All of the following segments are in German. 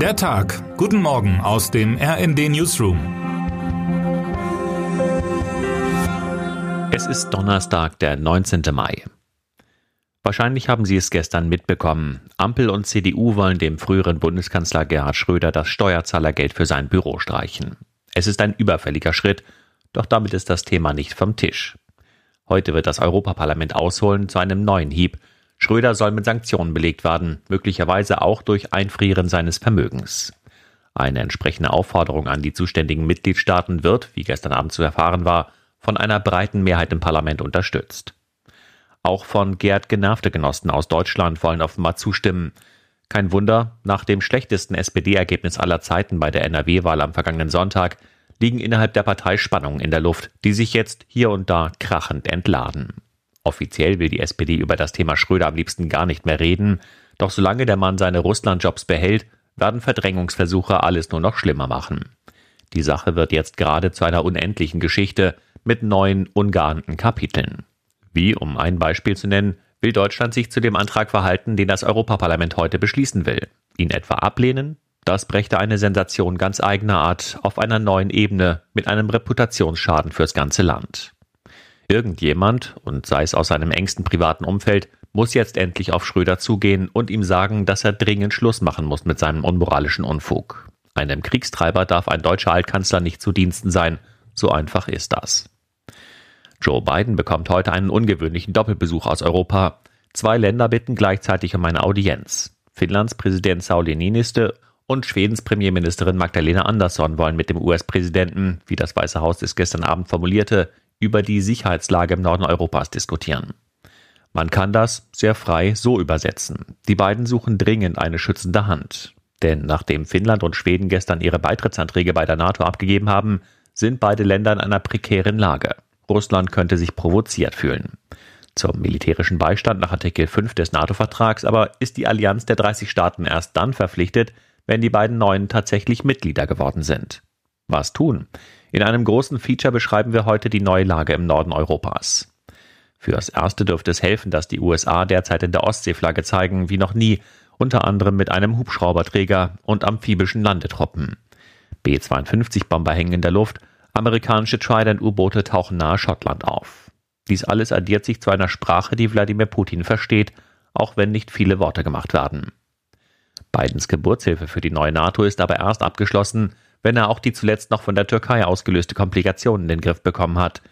Der Tag. Guten Morgen aus dem RND Newsroom. Es ist Donnerstag, der 19. Mai. Wahrscheinlich haben Sie es gestern mitbekommen. Ampel und CDU wollen dem früheren Bundeskanzler Gerhard Schröder das Steuerzahlergeld für sein Büro streichen. Es ist ein überfälliger Schritt, doch damit ist das Thema nicht vom Tisch. Heute wird das Europaparlament ausholen zu einem neuen Hieb Schröder soll mit Sanktionen belegt werden, möglicherweise auch durch Einfrieren seines Vermögens. Eine entsprechende Aufforderung an die zuständigen Mitgliedstaaten wird, wie gestern Abend zu erfahren war, von einer breiten Mehrheit im Parlament unterstützt. Auch von Gerd genervte Genossen aus Deutschland wollen offenbar zustimmen. Kein Wunder, nach dem schlechtesten SPD-Ergebnis aller Zeiten bei der NRW-Wahl am vergangenen Sonntag liegen innerhalb der Partei Spannungen in der Luft, die sich jetzt hier und da krachend entladen. Offiziell will die SPD über das Thema Schröder am liebsten gar nicht mehr reden, doch solange der Mann seine Russlandjobs behält, werden Verdrängungsversuche alles nur noch schlimmer machen. Die Sache wird jetzt gerade zu einer unendlichen Geschichte mit neuen, ungeahnten Kapiteln. Wie, um ein Beispiel zu nennen, will Deutschland sich zu dem Antrag verhalten, den das Europaparlament heute beschließen will. Ihn etwa ablehnen? Das brächte eine Sensation ganz eigener Art auf einer neuen Ebene mit einem Reputationsschaden fürs ganze Land. Irgendjemand, und sei es aus seinem engsten privaten Umfeld, muss jetzt endlich auf Schröder zugehen und ihm sagen, dass er dringend Schluss machen muss mit seinem unmoralischen Unfug. Einem Kriegstreiber darf ein deutscher Altkanzler nicht zu Diensten sein, so einfach ist das. Joe Biden bekommt heute einen ungewöhnlichen Doppelbesuch aus Europa. Zwei Länder bitten gleichzeitig um eine Audienz. Finnlands Präsident Sauli Niinistö und Schwedens Premierministerin Magdalena Andersson wollen mit dem US-Präsidenten, wie das Weiße Haus es gestern Abend formulierte, über die Sicherheitslage im Norden Europas diskutieren. Man kann das sehr frei so übersetzen. Die beiden suchen dringend eine schützende Hand. Denn nachdem Finnland und Schweden gestern ihre Beitrittsanträge bei der NATO abgegeben haben, sind beide Länder in einer prekären Lage. Russland könnte sich provoziert fühlen. Zum militärischen Beistand nach Artikel 5 des NATO-Vertrags aber ist die Allianz der 30 Staaten erst dann verpflichtet, wenn die beiden neuen tatsächlich Mitglieder geworden sind. Was tun? In einem großen Feature beschreiben wir heute die neue Lage im Norden Europas. Fürs Erste dürfte es helfen, dass die USA derzeit in der Ostseeflagge zeigen, wie noch nie, unter anderem mit einem Hubschrauberträger und amphibischen Landetruppen. B-52-Bomber hängen in der Luft, amerikanische Trident-U-Boote tauchen nahe Schottland auf. Dies alles addiert sich zu einer Sprache, die Wladimir Putin versteht, auch wenn nicht viele Worte gemacht werden. Bidens Geburtshilfe für die neue NATO ist aber erst abgeschlossen, wenn er auch die zuletzt noch von der Türkei ausgelöste Komplikation in den Griff bekommen hat.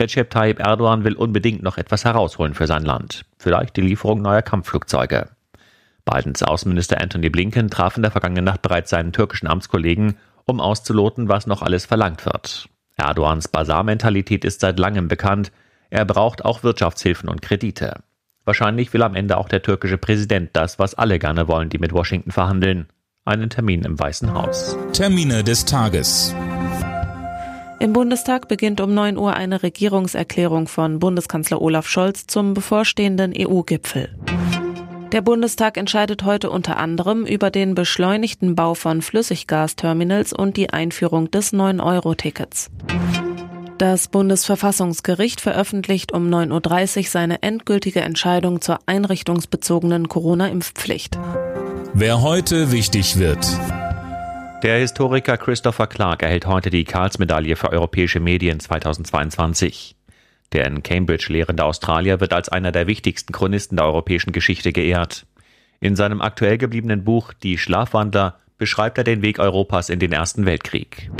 Recep Tayyip Erdogan will unbedingt noch etwas herausholen für sein Land. Vielleicht die Lieferung neuer Kampfflugzeuge. Bidens Außenminister Anthony Blinken traf in der vergangenen Nacht bereits seinen türkischen Amtskollegen, um auszuloten, was noch alles verlangt wird. Erdogans Basarmentalität ist seit langem bekannt. Er braucht auch Wirtschaftshilfen und Kredite. Wahrscheinlich will am Ende auch der türkische Präsident das, was alle gerne wollen, die mit Washington verhandeln einen Termin im Weißen Haus. Termine des Tages. Im Bundestag beginnt um 9 Uhr eine Regierungserklärung von Bundeskanzler Olaf Scholz zum bevorstehenden EU-Gipfel. Der Bundestag entscheidet heute unter anderem über den beschleunigten Bau von Flüssiggasterminals und die Einführung des 9-Euro-Tickets. Das Bundesverfassungsgericht veröffentlicht um 9.30 Uhr seine endgültige Entscheidung zur einrichtungsbezogenen Corona-Impfpflicht. Wer heute wichtig wird. Der Historiker Christopher Clark erhält heute die Karls-Medaille für europäische Medien 2022. Der in Cambridge lehrende Australier wird als einer der wichtigsten Chronisten der europäischen Geschichte geehrt. In seinem aktuell gebliebenen Buch Die Schlafwandler beschreibt er den Weg Europas in den Ersten Weltkrieg.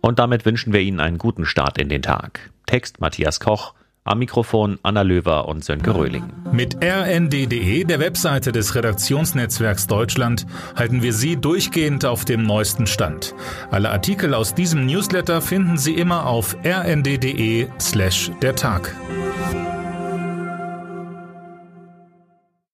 Und damit wünschen wir Ihnen einen guten Start in den Tag. Text Matthias Koch, am Mikrofon Anna Löwer und Sönke Röhling. Mit rnd.de, der Webseite des Redaktionsnetzwerks Deutschland, halten wir Sie durchgehend auf dem neuesten Stand. Alle Artikel aus diesem Newsletter finden Sie immer auf rnd.de slash der Tag.